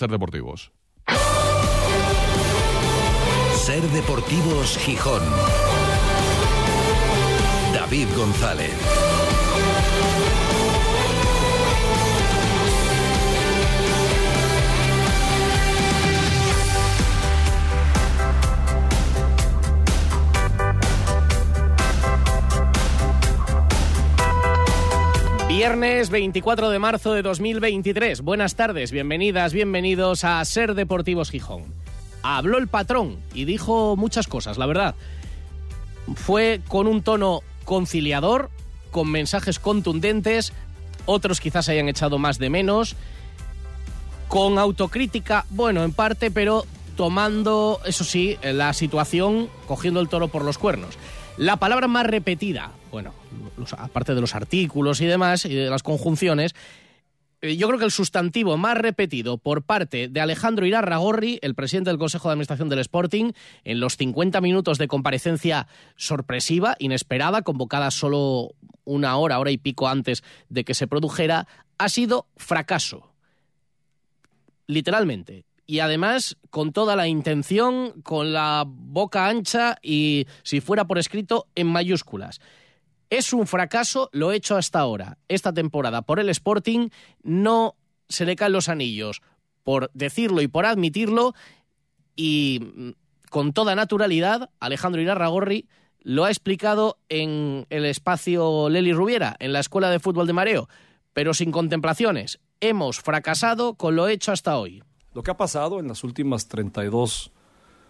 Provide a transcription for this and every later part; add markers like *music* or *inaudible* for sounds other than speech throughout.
Ser Deportivos. Ser Deportivos Gijón. David González. Viernes 24 de marzo de 2023. Buenas tardes, bienvenidas, bienvenidos a Ser Deportivos Gijón. Habló el patrón y dijo muchas cosas, la verdad. Fue con un tono conciliador, con mensajes contundentes, otros quizás hayan echado más de menos, con autocrítica, bueno, en parte, pero tomando, eso sí, la situación, cogiendo el toro por los cuernos. La palabra más repetida, bueno, aparte de los artículos y demás, y de las conjunciones, eh, yo creo que el sustantivo más repetido por parte de Alejandro Irarragorri, el presidente del Consejo de Administración del Sporting, en los 50 minutos de comparecencia sorpresiva, inesperada, convocada solo una hora, hora y pico antes de que se produjera, ha sido fracaso. Literalmente y además con toda la intención, con la boca ancha y, si fuera por escrito, en mayúsculas. Es un fracaso lo hecho hasta ahora. Esta temporada por el Sporting no se le caen los anillos por decirlo y por admitirlo y mm, con toda naturalidad Alejandro Irarragorri lo ha explicado en el espacio Leli Rubiera, en la Escuela de Fútbol de Mareo, pero sin contemplaciones. Hemos fracasado con lo hecho hasta hoy. Lo que ha pasado en las últimas 32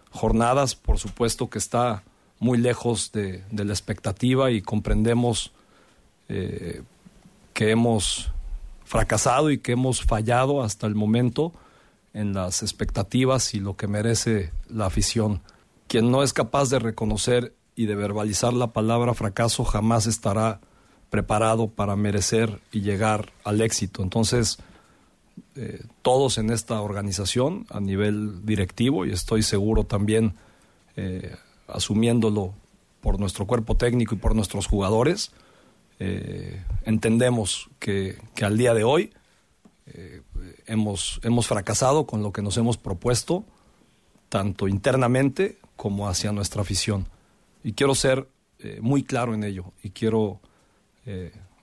jornadas, por supuesto que está muy lejos de, la expectativa y comprendemos eh, que hemos fracasado y que hemos fallado hasta el momento en las expectativas y lo que merece la afición. Quien no es capaz de reconocer y de verbalizar la palabra fracaso jamás estará preparado para merecer y llegar al éxito. Entonces, eh, todos en esta organización a nivel directivo y estoy seguro también eh, asumiéndolo por nuestro cuerpo técnico y por nuestros jugadores, eh, entendemos que, al día de hoy hemos, hemos fracasado con lo que nos hemos propuesto, tanto internamente como hacia nuestra afición. Y quiero ser muy claro en ello y quiero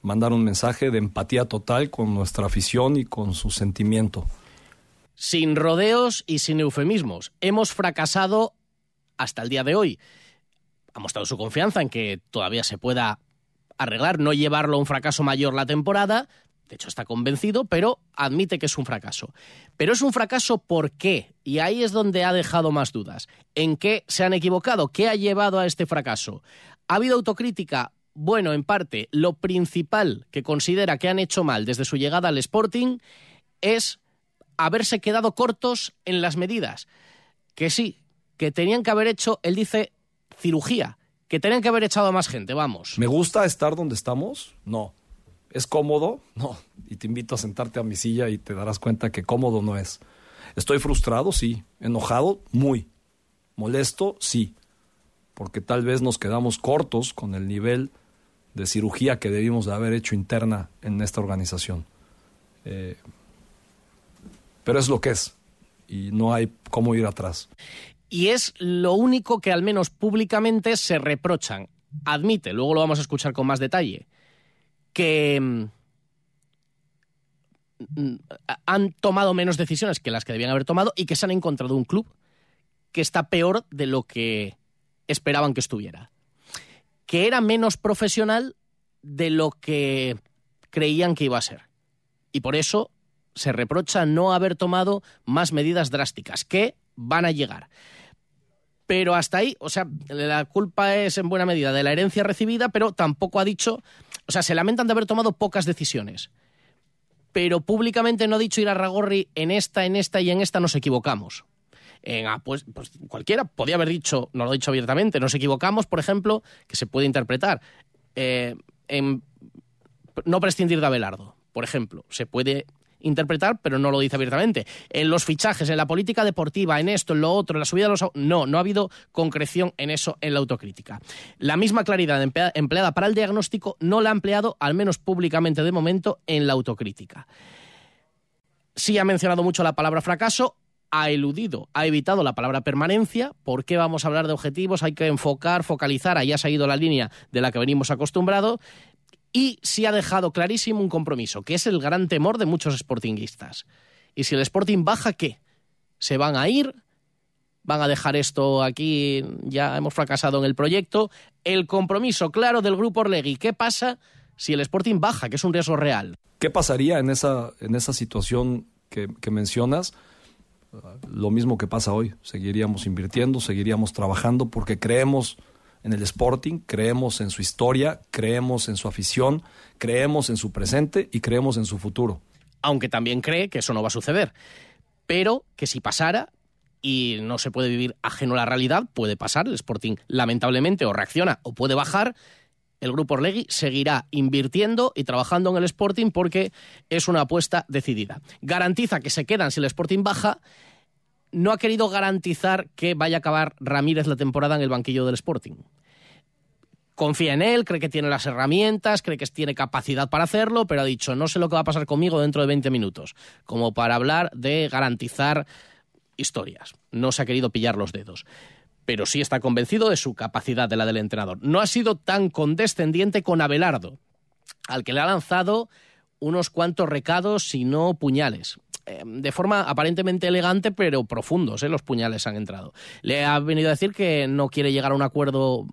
mandar un mensaje de empatía total con nuestra afición y con su sentimiento. Sin rodeos y sin eufemismos. Hemos fracasado hasta el día de hoy. Ha mostrado su confianza en que todavía se pueda arreglar, no llevarlo a un fracaso mayor la temporada. De hecho, está convencido, pero admite que es un fracaso. Pero es un fracaso ¿por qué? Y ahí es donde ha dejado más dudas. ¿En qué se han equivocado? ¿Qué ha llevado a este fracaso? ¿Ha habido autocrítica? Bueno, en parte, lo principal que considera que han hecho mal desde su llegada al Sporting es haberse quedado cortos en las medidas. Que sí, que tenían que haber hecho, él dice, cirugía, que tenían que haber echado a más gente, vamos. ¿Me gusta estar donde estamos? No. ¿Es cómodo? No. Y te invito a sentarte a mi silla y te darás cuenta que cómodo no es. ¿Estoy frustrado? Sí. ¿Enojado? Muy. ¿Molesto? Sí. Porque tal vez nos quedamos cortos con el nivel de cirugía que debimos de haber hecho interna en esta organización. Eh, pero es lo que es y no hay cómo ir atrás. Y es lo único que al menos públicamente se reprochan. Admite, luego lo vamos a escuchar con más detalle, que mm, han tomado menos decisiones que las que debían haber tomado y que se han encontrado un club que está peor de lo que esperaban que estuviera que era menos profesional de lo que creían que iba a ser. Y por eso se reprocha no haber tomado más medidas drásticas, que van a llegar. Pero hasta ahí, o sea, la culpa es en buena medida de la herencia recibida, pero tampoco ha dicho, o sea, se lamentan de haber tomado pocas decisiones. Pero públicamente no ha dicho ir a Ragorri en esta, en esta y en esta nos equivocamos. Ah, pues, cualquiera podía haber dicho, no lo he dicho abiertamente, nos equivocamos, por ejemplo, que se puede interpretar, eh, en no prescindir de Abelardo, por ejemplo, se puede interpretar, pero no lo dice abiertamente. En los fichajes, en la política deportiva, en esto, en lo otro, en la subida de los... No, no ha habido concreción en eso, en la autocrítica. La misma claridad empleada para el diagnóstico no la ha empleado, al menos públicamente de momento, en la autocrítica Sí ha mencionado mucho la palabra fracaso, ha eludido, ha evitado la palabra permanencia. ¿Por qué vamos a hablar de objetivos? Hay que enfocar, focalizar. Ahí ha seguido la línea de la que venimos acostumbrados. Y sí ha dejado clarísimo un compromiso, que es el gran temor de muchos sportinguistas. Y si el Sporting baja, ¿qué? ¿Se van a ir? ¿Van a dejar esto aquí? Ya hemos fracasado en el proyecto. El compromiso claro del grupo Orlegui. ¿Qué pasa si el Sporting baja, que es un riesgo real? ¿Qué pasaría en esa, en esa situación que mencionas? Lo mismo que pasa hoy. Seguiríamos invirtiendo, seguiríamos trabajando porque creemos en el Sporting, creemos en su historia, creemos en su afición, creemos en su presente y creemos en su futuro. Aunque también cree que eso no va a suceder. Pero que si pasara y no se puede vivir ajeno a la realidad, puede pasar. El Sporting lamentablemente o reacciona o puede bajar. El grupo Orlegui seguirá invirtiendo y trabajando en el Sporting porque es una apuesta decidida. Garantiza que se quedan si el Sporting baja no ha querido garantizar que vaya a acabar Ramírez la temporada en el banquillo del Sporting. Confía en él, cree que tiene las herramientas, cree que tiene capacidad para hacerlo, pero ha dicho, no sé lo que va a pasar conmigo dentro de 20 minutos, como para hablar de garantizar historias. No se ha querido pillar los dedos. Pero sí está convencido de su capacidad de la del entrenador. No ha sido tan condescendiente con Abelardo, al que le ha lanzado unos cuantos recados, si no puñales. Eh, de forma aparentemente elegante, pero profundos, ¿eh? los puñales han entrado. Le ha venido a decir que no quiere llegar a un acuerdo,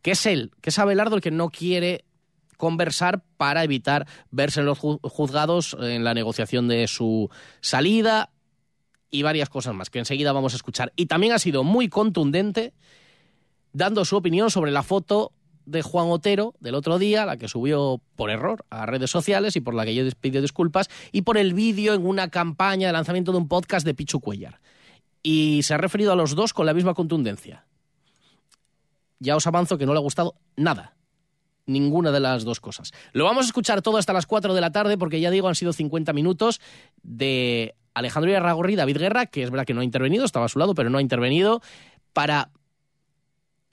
que es él, que es Abelardo el que no quiere conversar para evitar verse en los juzgados en la negociación de su salida y varias cosas más que enseguida vamos a escuchar. Y también ha sido muy contundente dando su opinión sobre la foto de Juan Otero del otro día, la que subió por error a redes sociales y por la que yo pidió disculpas, y por el vídeo en una campaña de lanzamiento de un podcast de Pichu Cuellar. Y se ha referido a los dos con la misma contundencia. Ya os avanzo que no le ha gustado nada. Ninguna de las dos cosas. Lo vamos a escuchar todo hasta las 4 de la tarde porque ya digo, han sido 50 minutos de Alejandro Irarragorri David Guerra, que es verdad que no ha intervenido, estaba a su lado, pero no ha intervenido, para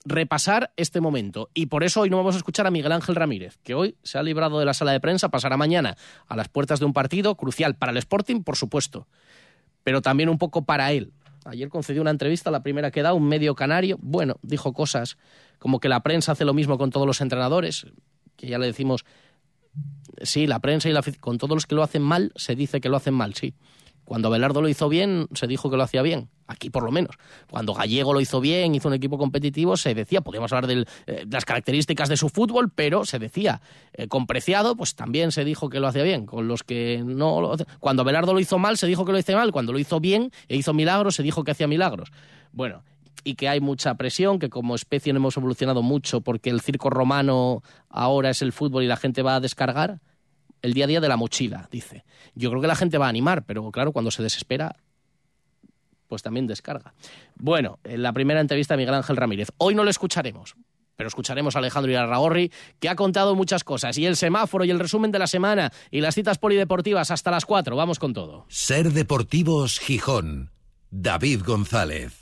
repasar este momento. Y por eso hoy no vamos a escuchar a Miguel Ángel Ramírez, que hoy se ha librado de la sala de prensa, pasará mañana a las puertas de un partido crucial para el Sporting, por supuesto, pero también un poco para él. Ayer concedió una entrevista, la primera que da, un medio canario. Bueno, dijo cosas como que la prensa hace lo mismo con todos los entrenadores, que ya le decimos, sí, la prensa y la con todos los que lo hacen mal, se dice que lo hacen mal, sí. Cuando Belardo lo hizo bien, se dijo que lo hacía bien. Aquí por lo menos. Cuando Gallego lo hizo bien, hizo un equipo competitivo, se decía, podríamos hablar eh, de las características de su fútbol, pero se decía, eh, con Preciado, pues también se dijo que lo hacía bien. Con los que no lo Cuando Belardo lo hizo mal, se dijo que lo hizo mal. Cuando lo hizo bien e hizo milagros, se dijo que hacía milagros. Bueno, y que hay mucha presión, que como especie no hemos evolucionado mucho porque el circo romano ahora es el fútbol y la gente va a descargar el día a día de la mochila, dice. Yo creo que la gente va a animar, pero claro, cuando se desespera, pues también descarga. Bueno, en la primera entrevista a Miguel Ángel Ramírez. Hoy no lo escucharemos, pero escucharemos a Alejandro Irarragorri, que ha contado muchas cosas. Y el semáforo y el resumen de la semana y las citas polideportivas hasta las cuatro. Vamos con todo. Ser Deportivos Gijón. David González.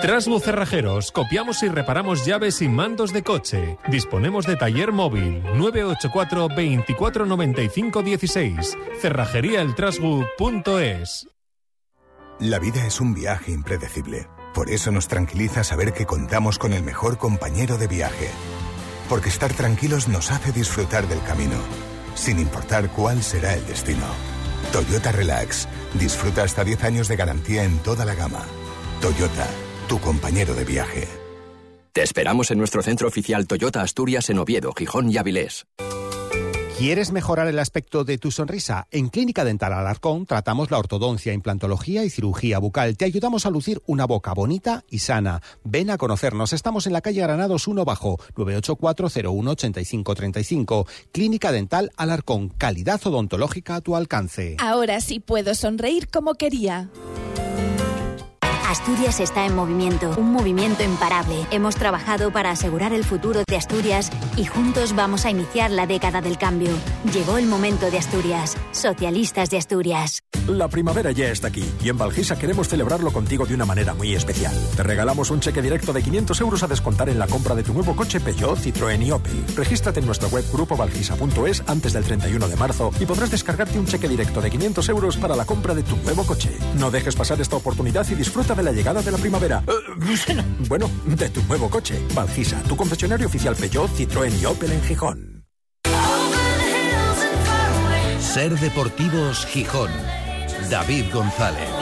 Trasbu Cerrajeros, copiamos y reparamos llaves y mandos de coche. Disponemos de taller móvil 984 2495 16. Cerrajeríaeltrasbu.es. La vida es un viaje impredecible. Por eso nos tranquiliza saber que contamos con el mejor compañero de viaje. Porque estar tranquilos nos hace disfrutar del camino, sin importar cuál será el destino. Toyota Relax. Disfruta hasta 10 años de garantía en toda la gama. Toyota tu compañero de viaje. Te esperamos en nuestro centro oficial Toyota Asturias en Oviedo, Gijón y Avilés. ¿Quieres mejorar el aspecto de tu sonrisa? En Clínica Dental Alarcón tratamos la ortodoncia, implantología y cirugía bucal. Te ayudamos a lucir una boca bonita y sana. Ven a conocernos. Estamos en la calle Granados 1 Bajo, 984-01-8535. Clínica Dental Alarcón. Calidad odontológica a tu alcance. Ahora sí puedo sonreír como quería. Asturias está en movimiento, un movimiento imparable. Hemos trabajado para asegurar el futuro de Asturias y juntos vamos a iniciar la década del cambio. Llegó el momento de Asturias. Socialistas de Asturias. La primavera ya está aquí y en Valgisa queremos celebrarlo contigo de una manera muy especial. Te regalamos un cheque directo de 500 euros a descontar en la compra de tu nuevo coche Peugeot, Citroën y Opel. Regístrate en nuestra web grupovalgisa.es antes del 31 de marzo y podrás descargarte un cheque directo de 500 euros para la compra de tu nuevo coche. No dejes pasar esta oportunidad y disfruta de la llegada de la primavera. Eh, bueno, de tu nuevo coche. Valgisa, tu concesionario oficial Peugeot, Citroën y Opel en Gijón. Ser Deportivos Gijón. David González.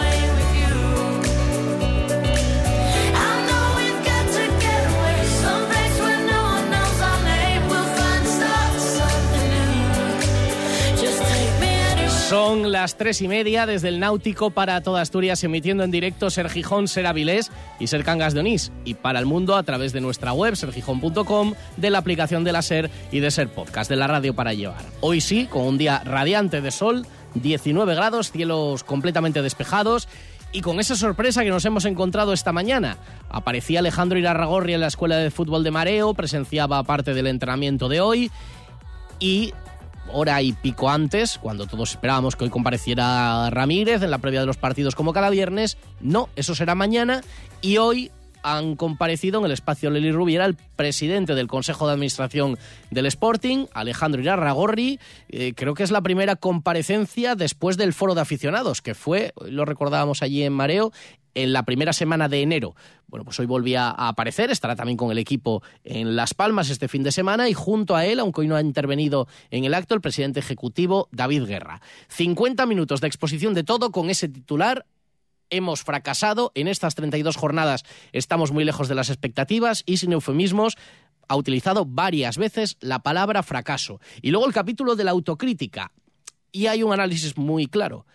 Son las tres y media desde el Náutico para toda Asturias, emitiendo en directo Ser Gijón, Ser Avilés y Ser Cangas de Onís. Y para el mundo a través de nuestra web, sergijón.com, de la aplicación de la Ser y de Ser Podcast, de la radio para llevar. Hoy sí, con un día radiante de sol, 19 grados, cielos completamente despejados. Y con esa sorpresa que nos hemos encontrado esta mañana, aparecía Alejandro Irarragorri en la Escuela de Fútbol de Mareo, presenciaba parte del entrenamiento de hoy y hora y pico antes, cuando todos esperábamos que hoy compareciera Ramírez en la previa de los partidos como cada viernes. No, eso será mañana y hoy han comparecido en el espacio Leli Rubiera el presidente del Consejo de Administración del Sporting, Alejandro Irarragorri. Eh, creo que es la primera comparecencia después del foro de aficionados, que fue, lo recordábamos allí en Mareo, en la primera semana de enero. Bueno, pues hoy volvía a aparecer, estará también con el equipo en Las Palmas este fin de semana y junto a él, aunque hoy no ha intervenido en el acto, el presidente ejecutivo David Guerra. 50 minutos de exposición de todo con ese titular. Hemos fracasado en estas 32 jornadas, estamos muy lejos de las expectativas y sin eufemismos ha utilizado varias veces la palabra fracaso. Y luego el capítulo de la autocrítica. Y hay un análisis muy claro.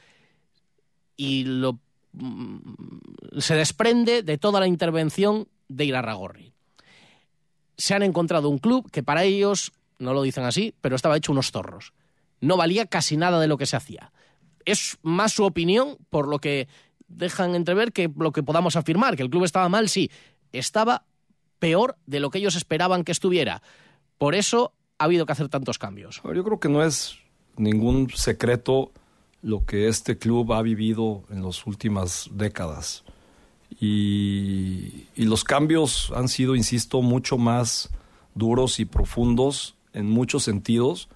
Y lo se desprende de toda la intervención de Irarragorri. Se han encontrado un club que para ellos, no lo dicen así, pero estaba hecho unos zorros. No valía casi nada de lo que se hacía. Es más su opinión, por lo que dejan entrever que lo que podamos afirmar, que el club estaba mal, sí, estaba peor de lo que ellos esperaban que estuviera. Por eso ha habido que hacer tantos cambios. Yo creo que no es ningún secreto lo que este club ha vivido en las últimas décadas. Y, los cambios han sido, insisto, mucho más duros y profundos en muchos sentidos,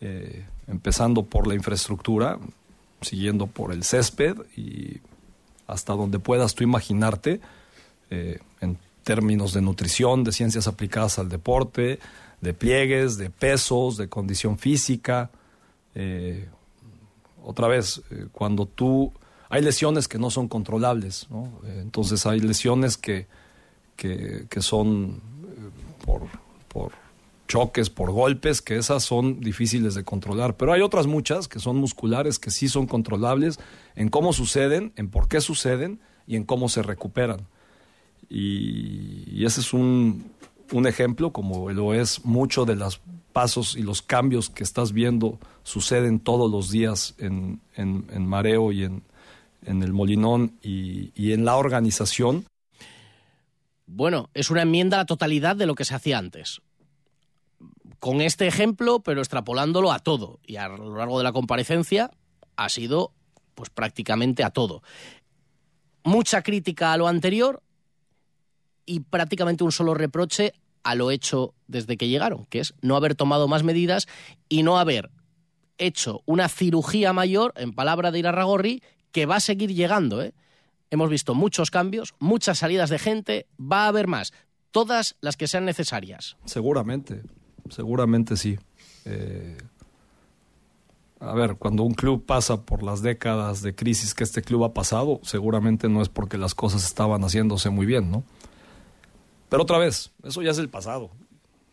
eh, empezando por la infraestructura, siguiendo por el césped y hasta donde puedas tú imaginarte, eh, en términos de nutrición, de ciencias aplicadas al deporte, de pliegues, de pesos, de condición física, eh, otra vez, eh, cuando tú... Hay lesiones que no son controlables, ¿no? Eh, entonces hay lesiones que, que, son eh, por, por choques, por golpes, que esas son difíciles de controlar. Pero hay otras muchas que son musculares, que sí son controlables en cómo suceden, en por qué suceden y en cómo se recuperan. y ese es un, un ejemplo, como lo es mucho de los pasos y los cambios que estás viendo suceden todos los días en, en, Mareo y en, en el Molinón y, y, en la organización. Bueno, es una enmienda a la totalidad de lo que se hacía antes. Con este ejemplo, pero extrapolándolo a todo. Y a lo largo de la comparecencia ha sido pues prácticamente a todo. Mucha crítica a lo anterior, y prácticamente un solo reproche a lo hecho desde que llegaron, que es no haber tomado más medidas y no haber hecho una cirugía mayor, en palabra de Irarragorri, que va a seguir llegando. ¿eh? Hemos visto muchos cambios, muchas salidas de gente, va a haber más, todas las que sean necesarias. Seguramente, seguramente sí. Eh, a ver, cuando un club pasa por las décadas de crisis que este club ha pasado, seguramente no es porque las cosas estaban haciéndose muy bien, ¿no? Pero otra vez, eso ya es el pasado.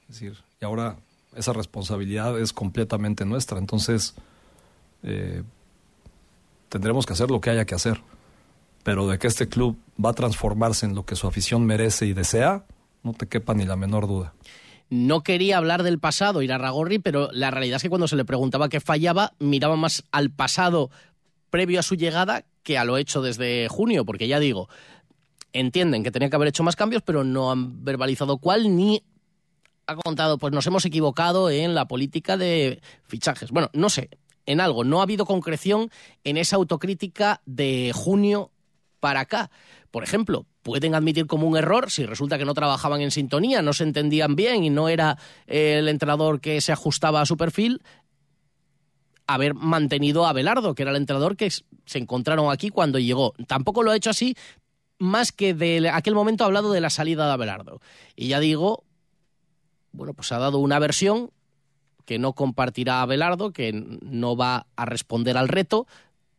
Es decir, y ahora esa responsabilidad es completamente nuestra. Entonces, eh, tendremos que hacer lo que haya que hacer. Pero de que este club va a transformarse en lo que su afición merece y desea, no te quepa ni la menor duda. No quería hablar del pasado, ir a Ragorri, pero la realidad es que cuando se le preguntaba qué fallaba, miraba más al pasado previo a su llegada que a lo hecho desde junio, porque ya digo, entienden que tenía que haber hecho más cambios, pero no han verbalizado cuál ni ha contado, pues nos hemos equivocado en la política de fichajes. Bueno, no sé, en algo. No ha habido concreción en esa autocrítica de junio para acá. Por ejemplo, pueden admitir como un error si resulta que no trabajaban en sintonía, no se entendían bien y no era el entrenador que se ajustaba a su perfil, haber mantenido a Belardo, que era el entrenador que se encontraron aquí cuando llegó. Tampoco lo ha hecho así, más que de aquel momento ha hablado de la salida de Abelardo. Y ya digo, bueno, pues ha dado una versión que no compartirá Abelardo, que no va a responder al reto,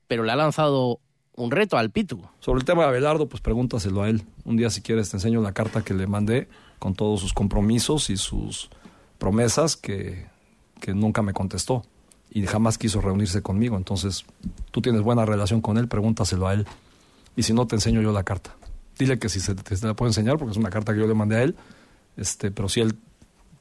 pero le ha lanzado un reto al Pitu. Sobre el tema de Abelardo, pues pregúntaselo a él. Un día, si quieres, te enseño la carta que le mandé con todos sus compromisos y sus promesas que, que nunca me contestó y jamás quiso reunirse conmigo. Entonces, tú tienes buena relación con él, pregúntaselo a él. Y si no, te enseño yo la carta. Dile que si se te, la puedo enseñar, porque es una carta que yo le mandé a él. Este, pero si él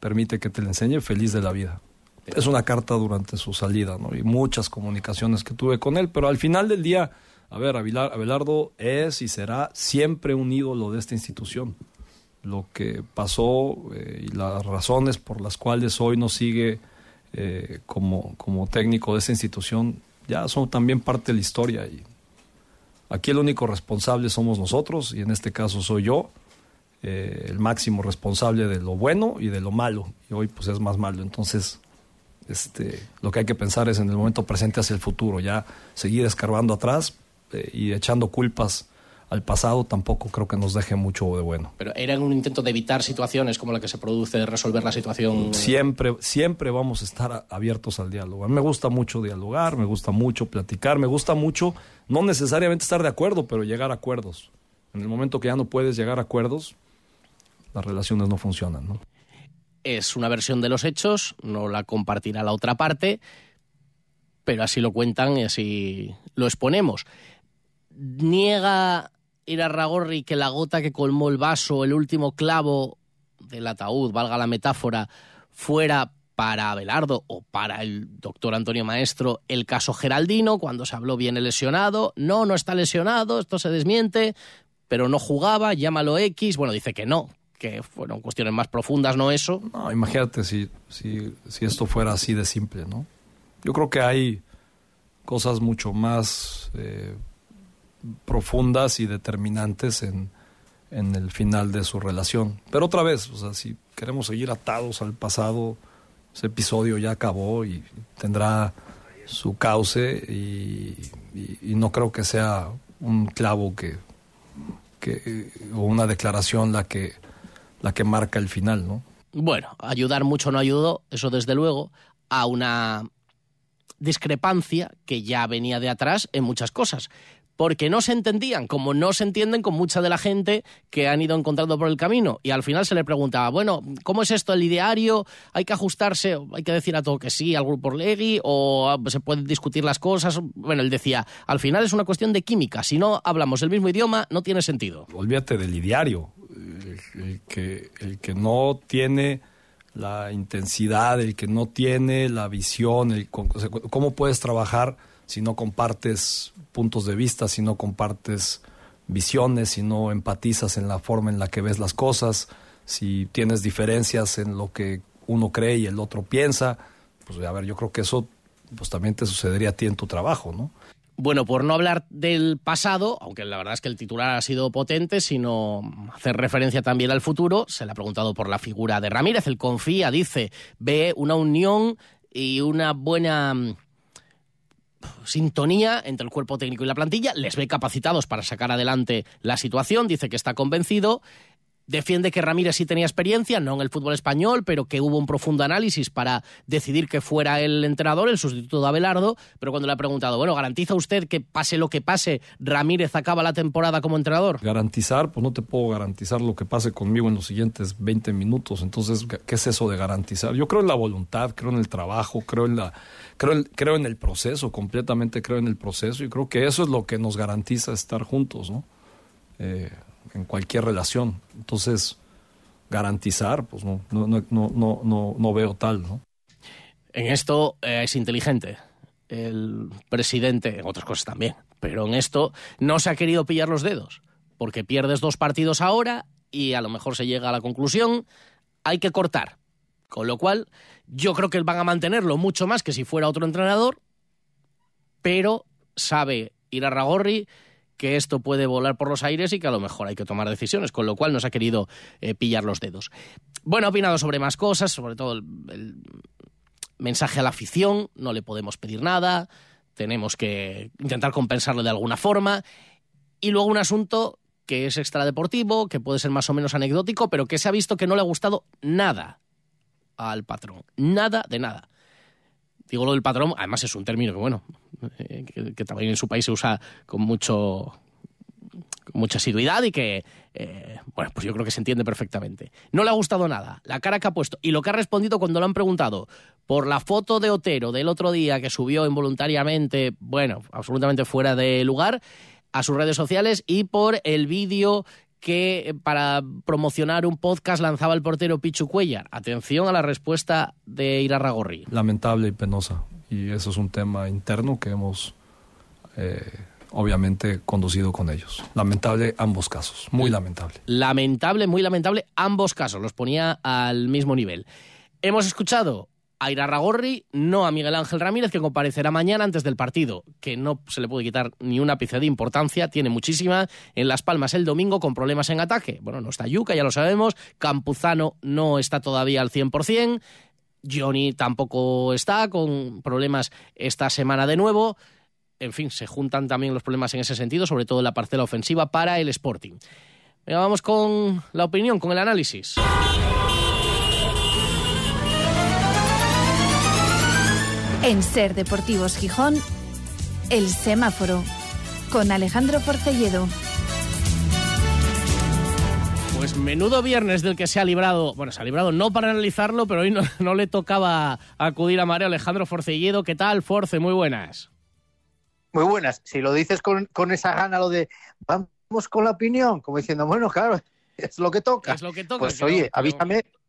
permite que te la enseñe, feliz de la vida. Es una carta durante su salida, ¿no? Y muchas comunicaciones que tuve con él, pero al final del día, a ver, Abelardo es y será siempre un ídolo de esta institución. Lo que pasó eh, y las razones por las cuales hoy no sigue eh, como, como técnico de esta institución ya son también parte de la historia. Y aquí el único responsable somos nosotros, y en este caso soy yo, eh, el máximo responsable de lo bueno y de lo malo. Y hoy pues es más malo. Entonces, este, lo que hay que pensar es en el momento presente hacia el futuro, ya seguir escarbando atrás eh, y echando culpas al pasado tampoco creo que nos deje mucho de bueno. Pero era un intento de evitar situaciones como la que se produce, de resolver la situación. Siempre, siempre vamos a estar abiertos al diálogo. A mí me gusta mucho dialogar, me gusta mucho platicar, me gusta mucho no necesariamente estar de acuerdo, pero llegar a acuerdos. En el momento que ya no puedes llegar a acuerdos, las relaciones no funcionan, ¿no? Es una versión de los hechos, no la compartirá la otra parte, pero así lo cuentan y así lo exponemos. Niega ir a Ragorri que la gota que colmó el vaso, el último clavo del ataúd, valga la metáfora, fuera para Abelardo o para el doctor Antonio Maestro el caso Geraldino, cuando se habló viene lesionado, no, no está lesionado, esto se desmiente, pero no jugaba, llámalo X, bueno, dice que no, que fueron cuestiones más profundas, no eso. No, imagínate si, si, esto fuera así de simple, ¿no? Yo creo que hay cosas mucho más eh, profundas y determinantes en, en el final de su relación. Pero otra vez, o sea, si queremos seguir atados al pasado, ese episodio ya acabó y tendrá su cauce y, no creo que sea un clavo que, que, o una declaración la que la que marca el final, ¿no? Bueno, ayudar mucho no ayudó, eso desde luego, a una discrepancia que ya venía de atrás en muchas cosas porque no se entendían, como no se entienden con mucha de la gente que han ido encontrando por el camino. Y al final se le preguntaba, bueno, ¿cómo es esto el ideario? ¿Hay que ajustarse? ¿Hay que decir a todo que sí al grupo Legui? ¿O se pueden discutir las cosas? Bueno, él decía, al final es una cuestión de química. Si no hablamos el mismo idioma, no tiene sentido. Olvídate del ideario. El, que, el que no tiene la intensidad, el que no tiene la visión, el, cómo puedes trabajar si no compartes puntos de vista, si no compartes visiones, si no empatizas en la forma en la que ves las cosas, si tienes diferencias en lo que uno cree y el otro piensa, pues a ver, yo creo que eso pues también te sucedería a ti en tu trabajo, ¿no? Bueno, por no hablar del pasado, aunque la verdad es que el titular ha sido potente, sino hacer referencia también al futuro, se le ha preguntado por la figura de Ramírez. Él confía, dice, ve una unión y una buena sintonía entre el cuerpo técnico y la plantilla, les ve capacitados para sacar adelante la situación, dice que está convencido Defiende que Ramírez sí tenía experiencia, no en el fútbol español, pero que hubo un profundo análisis para decidir que fuera el entrenador, el sustituto de Abelardo. Pero cuando le ha preguntado, bueno, ¿garantiza usted que pase lo que pase, Ramírez acaba la temporada como entrenador? Garantizar, pues no te puedo garantizar lo que pase conmigo en los siguientes 20 minutos. Entonces, ¿qué es eso de garantizar? Yo creo en la voluntad, creo en el trabajo, creo en la. Creo, creo en el proceso, completamente creo en el proceso y creo que eso es lo que nos garantiza estar juntos, ¿no? Eh, en cualquier relación. Entonces, garantizar, pues no, no, no, no, no, veo tal, ¿no? En esto eh, es inteligente el presidente, en otras cosas también, pero en esto no se ha querido pillar los dedos porque pierdes dos partidos ahora y a lo mejor se llega a la conclusión, hay que cortar. Con lo cual, yo creo que van a mantenerlo mucho más que si fuera otro entrenador, pero sabe ir a Ragorri que esto puede volar por los aires y que a lo mejor hay que tomar decisiones, con lo cual nos ha querido eh, pillar los dedos. Bueno, ha opinado sobre más cosas, sobre todo el, el mensaje a la afición, no le podemos pedir nada, tenemos que intentar compensarlo de alguna forma. Y luego un asunto que es extradeportivo, que puede ser más o menos anecdótico, pero que se ha visto que no le ha gustado nada al patrón. Nada de nada. Digo lo del patrón, además es un término que, bueno, eh, que, también en su país se usa con mucho con mucha asiduidad y que, eh, bueno, pues yo creo que se entiende perfectamente. No le ha gustado nada, la cara que ha puesto y lo que ha respondido cuando lo han preguntado por la foto de Otero del otro día que subió involuntariamente, bueno, absolutamente fuera de lugar, a sus redes sociales y por el vídeo que para promocionar un podcast lanzaba el portero Pichu Cuellar. Atención a la respuesta de Irarragorri. Lamentable y penosa. Y eso es un tema interno que hemos eh, obviamente conducido con ellos. Lamentable ambos casos, muy lamentable. Lamentable, muy lamentable ambos casos, los ponía al mismo nivel. Hemos escuchado a Irarragorri, no a Miguel Ángel Ramírez, que comparecerá mañana antes del partido, que no se le puede quitar ni una ápice de importancia, tiene muchísima. En Las Palmas el domingo con problemas en ataque. Bueno, no está Yuca, ya lo sabemos. Campuzano no está todavía al 100%. Johnny tampoco está, con problemas esta semana de nuevo. En fin, se juntan también los problemas en ese sentido, sobre todo en la parcela ofensiva para el Sporting. Venga, vamos con la opinión, con el análisis. En Ser Deportivos Gijón, El Semáforo, con Alejandro Forcelledo. Pues menudo viernes del que se ha librado, bueno, se ha librado no para analizarlo, pero hoy no, *laughs* no le tocaba acudir a María Alejandro Forcelledo. ¿Qué tal, Force? Muy buenas. Muy buenas. Si lo dices con, con esa gana, lo de vamos con la opinión, como diciendo, bueno, claro, *laughs* es lo que toca. Es lo que toca. Pues que oye, no- avísame. No,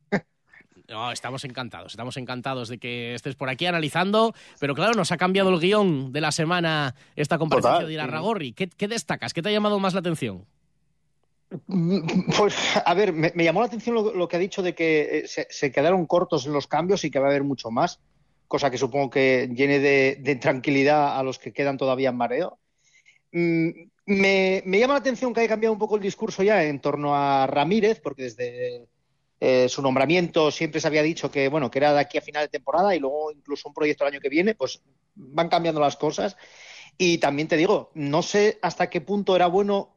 estamos encantados, estamos encantados de que estés por aquí analizando, pero claro, nos ha cambiado el guion de la semana esta comparecencia Total, de sí. Irarragorri. ¿Qué, ¿Qué destacas? ¿Qué te ha llamado más la atención? Pues, a ver, me, me llamó la atención lo, lo que ha dicho de que eh, se, se quedaron cortos en los cambios y que va a haber mucho más, cosa que supongo que llene de, de tranquilidad a los que quedan todavía en mareo. Mm, Me, me llama la atención que haya cambiado un poco el discurso ya en torno a Ramírez, porque desde eh, su nombramiento siempre se había dicho que, bueno, que era de aquí a final de temporada y luego incluso un proyecto el año que viene, pues van cambiando las cosas. Y también te digo, no sé hasta qué punto era bueno,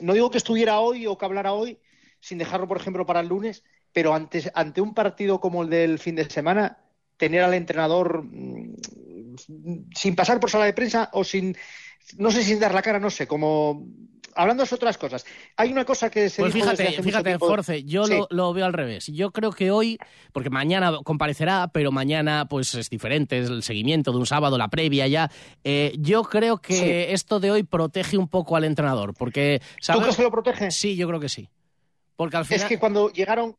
no digo que estuviera hoy o que hablara hoy, sin dejarlo, por ejemplo, para el lunes, pero antes, ante un partido como el del fin de semana, tener al entrenador mm, sin pasar por sala de prensa o sin, no sé, sin dar la cara, no sé, como hablando de otras cosas. Hay una cosa que se Pues dijo desde fíjate, hace mucho fíjate, Force, yo Sí. lo, lo veo al revés. Yo creo que hoy, porque mañana comparecerá, pero mañana pues es diferente, es el seguimiento de un sábado, la previa ya. eh, yo creo que Sí. esto de hoy protege un poco al entrenador, porque... ¿Tú ¿sabes? crees que lo protege? Sí, yo creo que sí. Porque al final... Es que cuando llegaron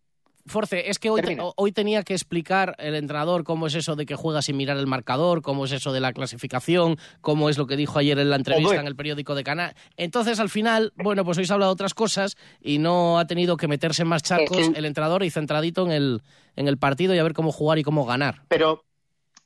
Force, es que hoy, te- hoy tenía que explicar el entrenador cómo es eso de que juega sin mirar el marcador, cómo es eso de la clasificación, cómo es lo que dijo ayer en la entrevista en el periódico de Canal. Entonces, al final, bueno, pues hoy se ha hablado de otras cosas y no ha tenido que meterse en más charcos Es que- el entrenador y centradito en el, en el partido y a ver cómo jugar y cómo ganar. Pero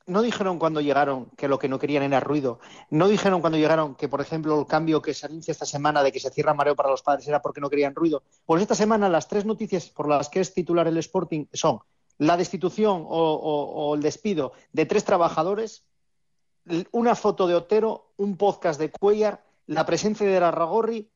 no dijeron cuando llegaron que lo que no querían era ruido. No dijeron cuando llegaron que, por ejemplo, el cambio que se anuncia esta semana de que se cierra mareo para los padres era porque no querían ruido. Pues esta semana las tres noticias por las que es titular el Sporting son la destitución o, el despido de tres trabajadores, una foto de Otero, un podcast de Cuellar, la presencia de Larragorri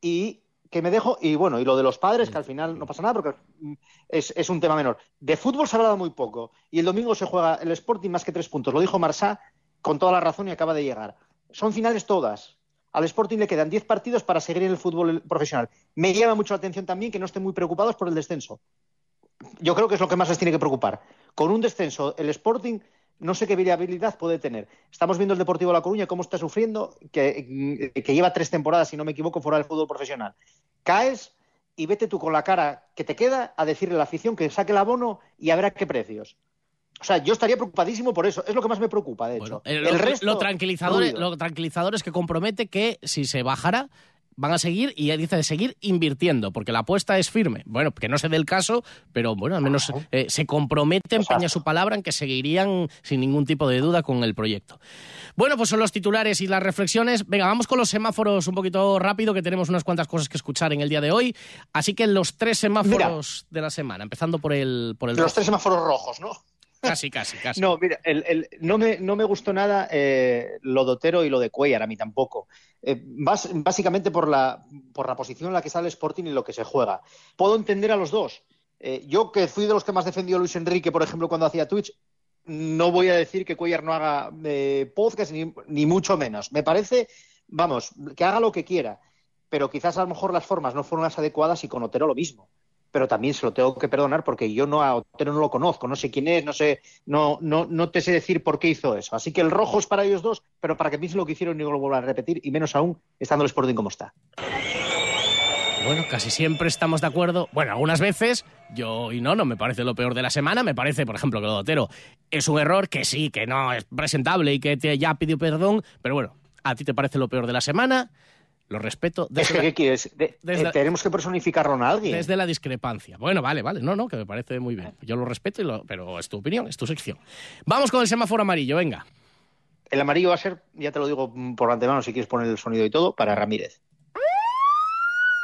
y que me dejo, y bueno, y lo de los padres, que al final no pasa nada porque mm, es, es un tema menor. De fútbol se ha hablado muy poco y el domingo se juega el Sporting más que tres puntos. Lo dijo Marsá con toda la razón y acaba de llegar. Son finales todas. Al Sporting le quedan 10 partidos para seguir en el fútbol profesional. Me llama mucho la atención también que no estén muy preocupados por el descenso. Yo creo que es lo que más les tiene que preocupar. Con un descenso, el Sporting no sé qué viabilidad puede tener. Estamos viendo el Deportivo de La Coruña cómo está sufriendo, que, que lleva tres temporadas, si no me equivoco, fuera del fútbol profesional. Caes y vete tú con la cara que te queda a decirle a la afición que saque el abono y a ver a qué precios. O sea, yo estaría preocupadísimo por eso. Es lo que más me preocupa, de hecho. Eh, el lo, resto, lo tranquilizador, ruido. lo tranquilizador es que compromete que si se bajara, van a seguir y dice de seguir invirtiendo, porque la apuesta es firme. Bueno, que no se dé el caso, pero bueno, al menos eh, se compromete, empeña su palabra en que seguirían sin ningún tipo de duda con el proyecto. Bueno, pues son los titulares y las reflexiones. Venga, vamos con los semáforos un poquito rápido, que tenemos unas cuantas cosas que escuchar en el día de hoy. Así que los tres semáforos de la semana, empezando por el... Por el los tres semáforos rojos, ¿no? Casi, casi, casi. No, mira, el, no, me, no, me, gustó nada eh, lo de Otero y lo de Cuellar, a mí tampoco. Eh, básicamente por la, por la posición en la que sale Sporting y lo que se juega. Puedo entender a los dos. Eh, yo, que fui de los que más defendió a Luis Enrique, por ejemplo, cuando hacía Twitch, no voy a decir que Cuellar no haga podcast, ni, ni mucho menos. Me parece, vamos, que haga lo que quiera. Pero quizás a lo mejor las formas no fueron las adecuadas y con Otero lo mismo pero también se lo tengo que perdonar porque yo no a Otero no lo conozco, no sé quién es, no sé, no, no, no te sé decir por qué hizo eso. Así que el rojo es para ellos dos, pero para que piensen lo que hicieron y no lo vuelvan a repetir, y menos aún estando el Sporting como está. Bueno, casi siempre estamos de acuerdo. Bueno, algunas veces yo y no, no me parece lo peor de la semana. Me parece, por ejemplo, que lo de Otero es un error que sí, que no es presentable y que ya pidió perdón. Pero bueno, ¿a ti te parece lo peor de la semana? Lo respeto. Desde ¿qué quieres? Eh, tenemos que personificarlo a alguien. Desde la discrepancia. Bueno, vale, vale. No, no, que me parece muy bien. Yo lo respeto, pero es tu opinión, es tu sección. Vamos con el semáforo amarillo, venga. El amarillo va a ser, ya te lo digo por antemano, si quieres poner el sonido y todo, para Ramírez.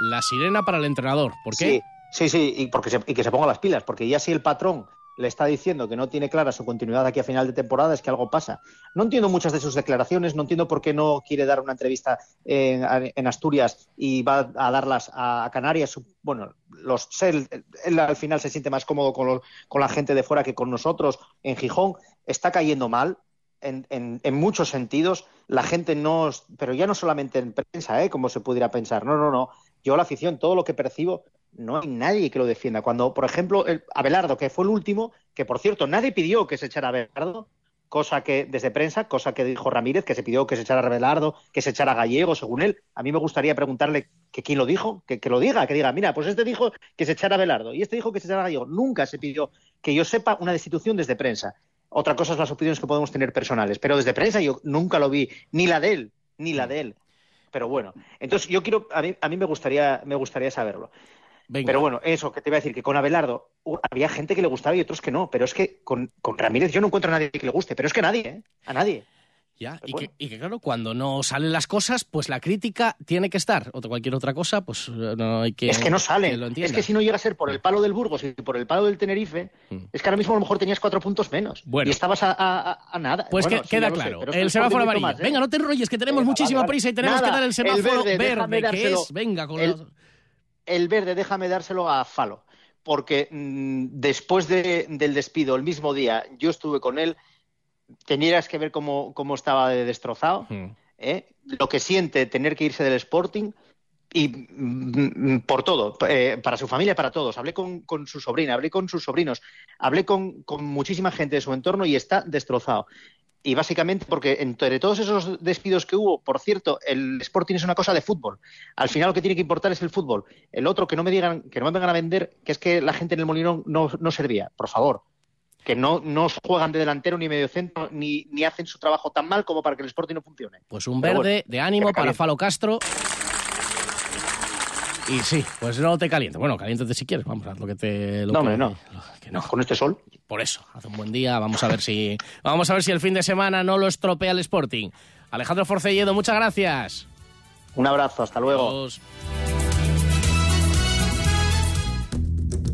La sirena para el entrenador. ¿Por qué? Sí, sí, sí y, porque y que se ponga las pilas, porque ya si el patrón le está diciendo que no tiene clara su continuidad aquí a final de temporada, es que algo pasa. No entiendo muchas de sus declaraciones, no entiendo por qué no quiere dar una entrevista en, Asturias y va a darlas a, Canarias. Bueno, los, él, al final se siente más cómodo con, con, la gente de fuera que con nosotros en Gijón. Está cayendo mal, en, en, muchos sentidos. La gente no, pero ya no solamente en prensa, ¿eh? como se pudiera pensar. No, no, no. Yo la afición, todo lo que percibo, no hay nadie que lo defienda. Cuando, por ejemplo, el Abelardo, que fue el último, que por cierto, nadie pidió que se echara a Abelardo, cosa que desde prensa, cosa que dijo Ramírez, que se pidió que se echara a Abelardo, que se echara a Gallego, según él. A mí me gustaría preguntarle que quién lo dijo, que, lo diga, que diga, mira, pues este dijo que se echara a Abelardo y este dijo que se echara a Gallego. Nunca se pidió que yo sepa una destitución desde prensa. Otra cosa es las opiniones que podemos tener personales, pero desde prensa yo nunca lo vi, ni la de él, ni la de él. Pero bueno, entonces yo quiero, a mí, a mí me gustaría, me gustaría saberlo. Pero bueno, eso que te iba a decir, que con Abelardo había gente que le gustaba y otros que no, pero es que con, Ramírez yo no encuentro a nadie que le guste, pero es que nadie, ¿eh? A nadie. Ya, y, que, claro, cuando no salen las cosas, pues la crítica tiene que estar. O cualquier otra cosa, pues eh, no hay que. Es que no sale. es que si no llega a ser por el palo del Burgos y por el palo del Tenerife, mm. es que ahora mismo a lo mejor tenías cuatro puntos menos. Bueno. Y estabas a, nada. Pues que, queda claro. el semáforo amarillo. ¿eh? Venga, no te enrolles, que tenemos muchísima prisa y tenemos que dar el semáforo verde, que es. Venga, con los el verde déjame dárselo a Falo, porque mm, después del despido, el mismo día, yo estuve con él, tenías que ver cómo, estaba destrozado, ¿eh? lo que siente tener que irse del Sporting y mm, mm, por todo, eh, para su familia, para todos. Hablé con, su sobrina, hablé con sus sobrinos, hablé con, muchísima gente de su entorno y está destrozado y básicamente porque entre todos esos despidos que hubo, por cierto, el Sporting es una cosa de fútbol. Al final lo que tiene que importar es el fútbol. El otro que no me digan, que no me vengan a vender, que es que la gente en el Molinón no, no servía, por favor. Que no, no juegan de delantero ni medio centro, ni, ni hacen su trabajo tan mal como para que el Sporting no funcione. Pues un verde de ánimo para Falo Castro. Y sí, pues no te calientes. Bueno, caliéntate si quieres, vamos, a lo que te... no, hombre, no. Que no. Con este sol. Por eso, hace un buen día, vamos a ver si... vamos a ver si el fin de semana no lo estropea el Sporting. Alejandro Forcelledo, muchas gracias. Un abrazo, hasta luego.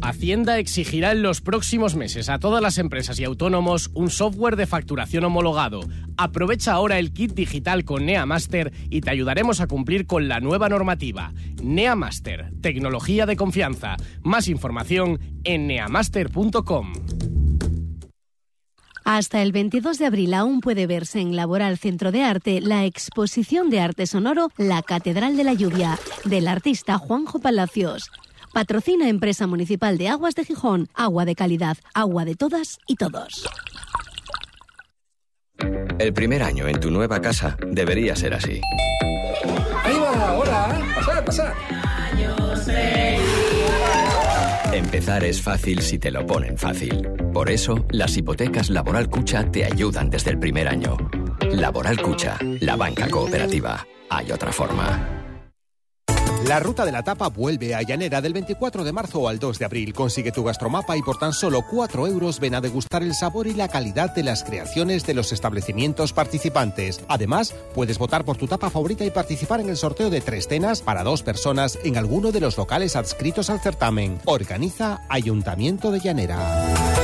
Hacienda exigirá en los próximos meses a todas las empresas y autónomos un software de facturación homologado. Aprovecha ahora el kit digital con NeaMaster y te ayudaremos a cumplir con la nueva normativa. NeaMaster, tecnología de confianza. Más información en neamaster.com. Hasta el 22 de abril aún puede verse en Laboral Centro de Arte la exposición de arte sonoro La Catedral de la Lluvia, del artista Juanjo Palacios. Patrocina Empresa Municipal de Aguas de Gijón. Agua de calidad, agua de todas y todos. El primer año en tu nueva casa debería ser así. Ahí va, hola, pasar, pasar. Empezar es fácil si te lo ponen fácil. Por eso, las hipotecas Laboral Cucha te ayudan desde el primer año. Laboral Cucha, la banca cooperativa. Hay otra forma. La ruta de la tapa vuelve a Llanera del 24 de marzo al 2 de abril. Consigue tu gastromapa y por tan solo 4 euros ven a degustar el sabor y la calidad de las creaciones de los establecimientos participantes. Además, puedes votar por tu tapa favorita y participar en el sorteo de tres cenas para dos personas en alguno de los locales adscritos al certamen. Organiza Ayuntamiento de Llanera.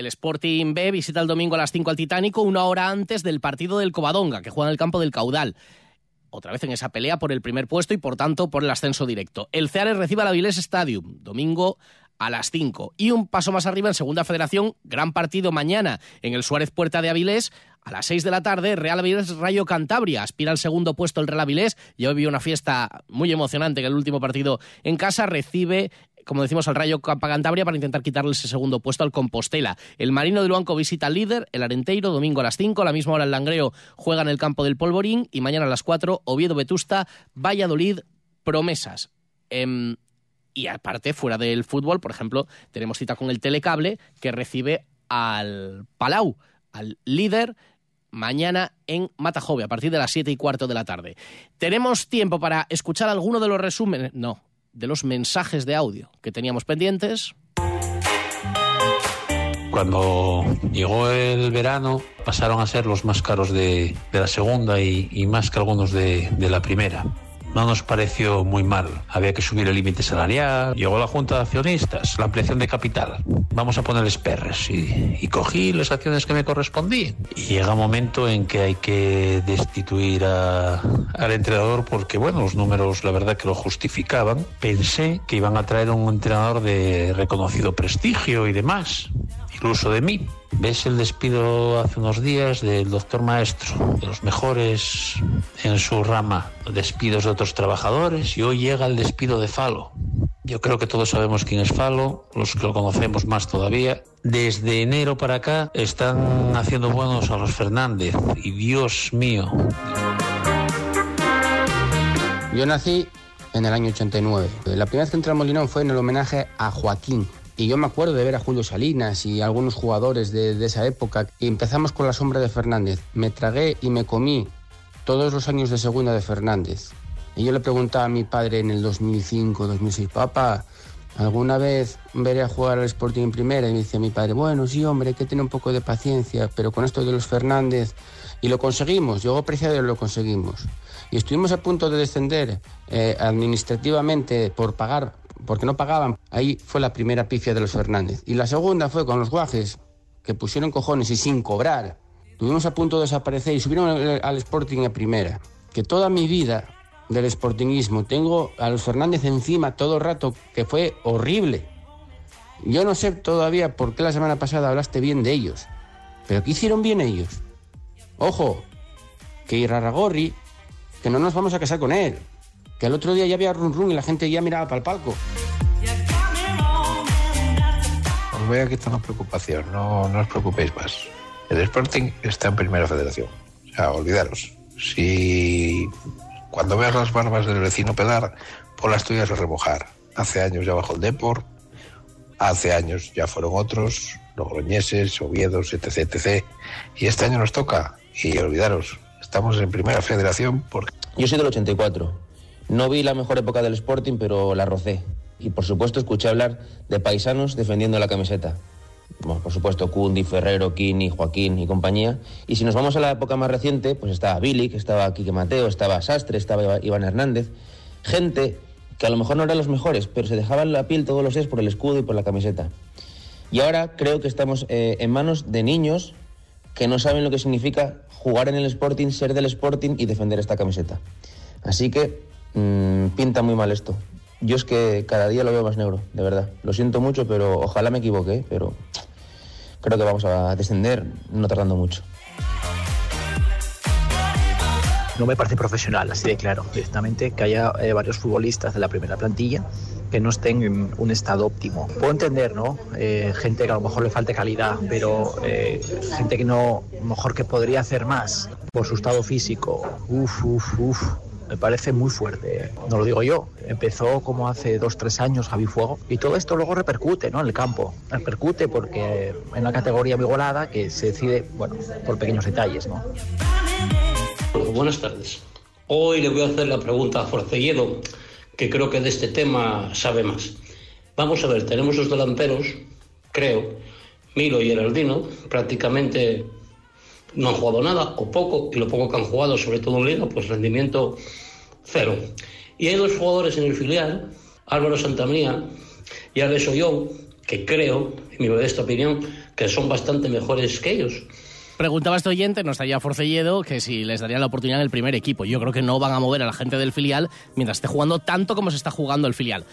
el Sporting B visita el domingo a las 5 al Titánico, una hora antes del partido del Covadonga, que juega en el campo del Caudal. Otra vez en esa pelea por el primer puesto y por tanto por el ascenso directo. El Ceares recibe al Avilés Stadium, domingo a las 5. Y un paso más arriba en Segunda Federación, gran partido mañana en el Suárez Puerta de Avilés. A las 6 de la tarde, Real Avilés Rayo Cantabria. Aspira al segundo puesto el Real Avilés. Ya vivió una fiesta muy emocionante en el último partido en casa. Recibe como decimos, al Rayo Cantabria para intentar quitarle ese segundo puesto al Compostela. El Marino de Luanco visita al líder, el Arenteiro, domingo a las 5. A la misma hora el Langreo juega en el campo del Polvorín. Y mañana a las 4, Oviedo Vetusta, Valladolid, Promesas. Em, y aparte, fuera del fútbol, por ejemplo, tenemos cita con el Telecable, que recibe al Palau, al líder mañana en Matajove a partir de las 7 y cuarto de la tarde. ¿Tenemos tiempo para escuchar alguno de los resúmenes? No, de los mensajes de audio que teníamos pendientes. Cuando llegó el verano pasaron a ser los más caros de, la segunda y, más que algunos de la primera no nos pareció muy mal. Había que subir el límite salarial. Llegó la Junta de Accionistas, la ampliación de capital. Vamos a ponerles perres. Y, cogí las acciones que me correspondían. Y llega un momento en que hay que destituir al entrenador porque, bueno, los números la verdad que lo justificaban. Pensé que iban a traer un entrenador de reconocido prestigio y demás incluso de mí. Ves el despido hace unos días del doctor maestro, de los mejores en su rama, despidos de otros trabajadores y hoy llega el despido de Falo. Yo creo que todos sabemos quién es Falo, los que lo conocemos más todavía. Desde enero para acá están haciendo buenos a los Fernández y Dios mío. Yo nací en el año 89. La primera vez que entré al Molinón fue en el homenaje a Joaquín, y yo me acuerdo de ver a Julio Salinas y algunos jugadores de, esa época. Y empezamos con la sombra de Fernández. Me tragué y me comí todos los años de segunda de Fernández. Y yo le preguntaba a mi padre en el 2005, 2006, papá, ¿alguna vez veré a jugar al Sporting en primera? Y me dice mi padre, bueno, sí, hombre, hay que tener un poco de paciencia, pero con esto de los Fernández... Y lo conseguimos, yo apreciado lo conseguimos. Y estuvimos a punto de descender eh, administrativamente por pagar porque no pagaban. Ahí fue la primera pifia de los Fernández. Y la segunda fue con los guajes, que pusieron cojones y sin cobrar. Tuvimos a punto de desaparecer y subieron al Sporting a primera. Que toda mi vida del sportingismo tengo a los Fernández encima todo el rato, que fue horrible. Yo no sé todavía por qué la semana pasada hablaste bien de ellos. Pero ¿qué hicieron bien ellos? Ojo, que Iraragorri, que no nos vamos a casar con él que el otro día ya había run run y la gente ya miraba para el palco. Os voy a quitar una preocupación, no, no os preocupéis más. El Sporting está en primera federación. O sea, olvidaros. Si cuando veas las barbas del vecino pelar, pon las tuyas a remojar. Hace años ya bajó el Depor, hace años ya fueron otros, logroñeses, oviedos, etc, etc. Y este año nos toca. Y olvidaros, estamos en primera federación porque... Yo soy del 84 no vi la mejor época del Sporting, pero la rocé. Y por supuesto escuché hablar de paisanos defendiendo la camiseta. por supuesto, Cundi, Ferrero, Kini, Joaquín y compañía. Y si nos vamos a la época más reciente, pues estaba que estaba Quique Mateo, estaba Sastre, estaba Iván Hernández. Gente que a lo mejor no eran los mejores, pero se dejaban la piel todos los días por el escudo y por la camiseta. Y ahora creo que estamos eh, en manos de niños que no saben lo que significa jugar en el Sporting, ser del Sporting y defender esta camiseta. Así que Mm, pinta muy mal esto. Yo es que cada día lo veo más negro, de verdad. Lo siento mucho, pero ojalá me equivoque, pero creo que vamos a descender no tardando mucho. No me parece profesional, así de claro, directamente, que haya eh, varios futbolistas de la primera plantilla que no estén en un estado óptimo. Puedo entender, ¿no? Eh, gente que a lo mejor le falte calidad, pero eh, gente que no, mejor que podría hacer más por su estado físico. Uf, uf, uf. Me parece muy fuerte. No lo digo yo. Empezó como hace dos, tres años Javi Fuego. Y todo esto luego repercute ¿no? en el campo. Repercute porque en una categoría golada que se decide, bueno, por pequeños detalles, ¿no? buenas tardes. Hoy le voy a hacer la pregunta a Forcelledo, que creo que de este tema sabe más. Vamos a ver, tenemos los delanteros, creo, Milo y Geraldino, prácticamente no han jugado nada o poco, y lo poco que han jugado, sobre todo en Liga, pues rendimiento cero. Y hay dos jugadores en el filial, Álvaro Santamía y Alex Ollón, que creo, en mi modesta opinión, que son bastante mejores que ellos. Preguntaba este oyente, nos estaría Forcelledo, que si les darían la oportunidad en el primer equipo. Yo creo que no van a mover a la gente del filial mientras esté jugando tanto como se está jugando el filial.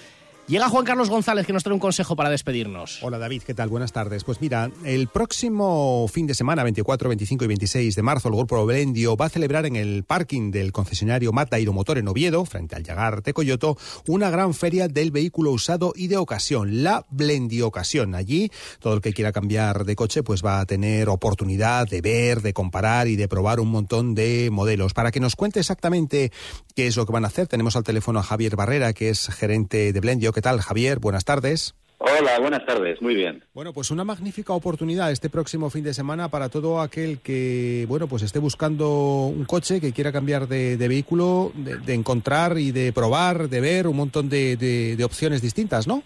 Llega Juan Carlos González que nos trae un consejo para despedirnos. Hola David, ¿qué tal? Buenas tardes. Pues mira, el próximo fin de semana, 24, 25 y 26 de marzo, el Grupo Blendio va a celebrar en el parking del concesionario Mata Motor en Oviedo, frente al Yagar Tecoyoto, una gran feria del vehículo usado y de ocasión, la Blendio Ocasión. Allí, todo el que quiera cambiar de coche, pues va a tener oportunidad de ver, de comparar y de probar un montón de modelos. Para que nos cuente exactamente qué es lo que van a hacer, tenemos al teléfono a Javier Barrera, que es gerente de Blendio ¿Qué tal, Javier? Buenas tardes. Hola, buenas tardes, muy bien. Bueno, pues una magnífica oportunidad este próximo fin de semana para todo aquel que, bueno, pues esté buscando un coche, que quiera cambiar de, vehículo, de, encontrar y de probar, de ver un montón de, opciones distintas, ¿no?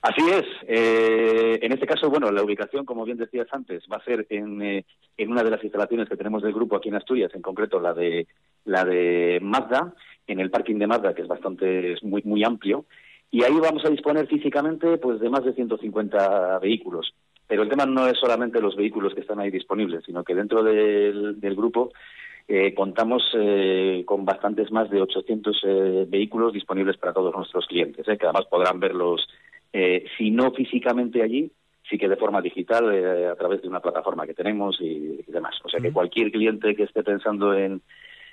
Así es. Eh, en este caso, bueno, la ubicación, como bien decías antes, va a ser en, eh, en una de las instalaciones que tenemos del grupo aquí en Asturias, en concreto la de la de Mazda, en el parking de Mazda, que es bastante, es muy, muy amplio. Y ahí vamos a disponer físicamente pues de más de 150 vehículos. Pero el tema no es solamente los vehículos que están ahí disponibles, sino que dentro del, grupo eh, contamos eh, con bastantes más de 800 eh, vehículos disponibles para todos nuestros clientes, que además podrán verlos, si no físicamente allí, sí que de forma digital a través de una plataforma que tenemos y, demás. O sea que cualquier cliente que esté pensando en,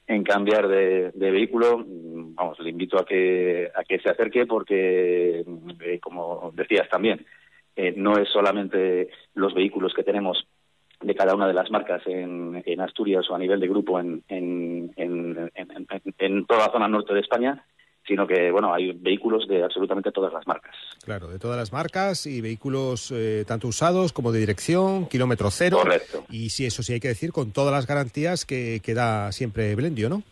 en cambiar de, vehículo, vamos, le invito a que, a que se acerque porque, eh, como decías también, eh, no es solamente los vehículos que tenemos de cada una de las marcas en, en Asturias o a nivel de grupo en, en, en toda la zona norte de España, sino que bueno hay vehículos de absolutamente todas las marcas. Claro, de todas las marcas y vehículos eh, tanto usados como de dirección, kilómetro cero. Correcto. Y sí, eso sí hay que decir, con todas las garantías que, que da siempre Blendio, ¿no?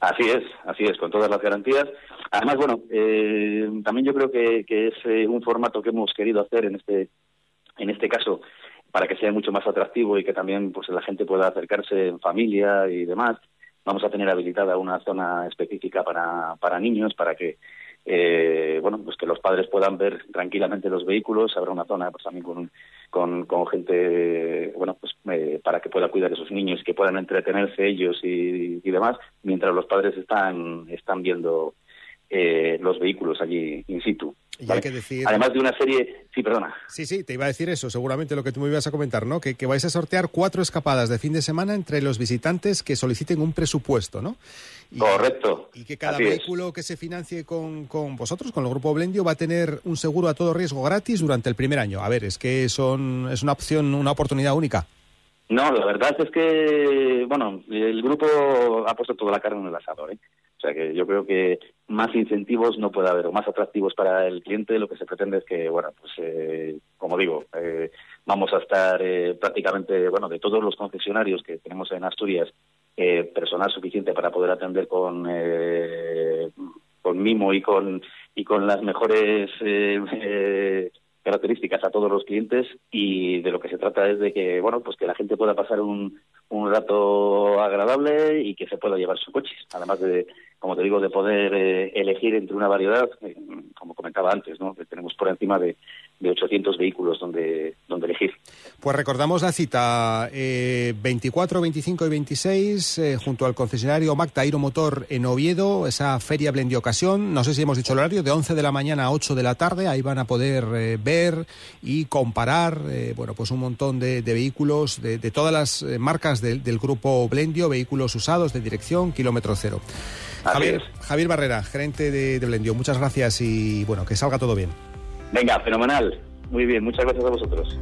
Así es, así es, con todas las garantías. Además, bueno, eh, también yo creo que, que es eh, un formato que hemos querido hacer en este, en este caso para que sea mucho más atractivo y que también pues la gente pueda acercarse en familia y demás Vamos a tener habilitada una zona específica para, para niños, para que eh, bueno, pues que los padres puedan ver tranquilamente los vehículos. Habrá una zona pues también con, con, gente, bueno, pues eh, para que pueda cuidar a esos niños, que puedan entretenerse ellos y, y demás, mientras los padres están, están viendo eh, los vehículos allí in situ. Además de una serie... Sí, perdona. Sí, sí, te iba a decir eso, seguramente lo que tú me ibas a comentar, ¿no? Que, que vais a sortear cuatro escapadas de fin de semana entre los visitantes que soliciten un presupuesto, ¿no? Correcto. Y que cada vehículo que se financie con, con, vosotros, con el Grupo Blendio, va a tener un seguro a todo riesgo gratis durante el primer año. A ver, es que son, es una opción, una oportunidad única. No, la verdad es que, bueno, el grupo ha puesto toda la carne en el asador, ¿eh? O sea que yo creo que más incentivos no puede haber, o más atractivos para el cliente. Lo que se pretende es que, bueno, pues eh, como digo, eh, vamos a estar eh, prácticamente, bueno, de todos los concesionarios que tenemos en Asturias, personal suficiente para poder atender con con mimo y con y con las mejores características a todos los clientes y de lo que se trata es de que bueno pues que la gente pueda pasar un, un rato agradable y que se pueda llevar su coche. Además de como te digo de poder eh, elegir entre una variedad eh, como comentaba antes no que tenemos por encima de, de 800 vehículos donde donde elegir pues recordamos la cita eh, 24 25 y 26 eh, junto al concesionario Magta Motor en Oviedo esa feria Blendi Ocasión no sé si hemos dicho el horario de 11 de la mañana a 8 de la tarde ahí van a poder ver y comparar, eh, bueno, pues un montón de, vehículos de, todas las eh, marcas del grupo Blendio, vehículos usados de dirección, kilómetro cero. Javier, Javier Barrera, gerente de, de Blendio, muchas gracias y bueno, que salga todo bien. Venga, fenomenal. Muy bien, muchas gracias a vosotros.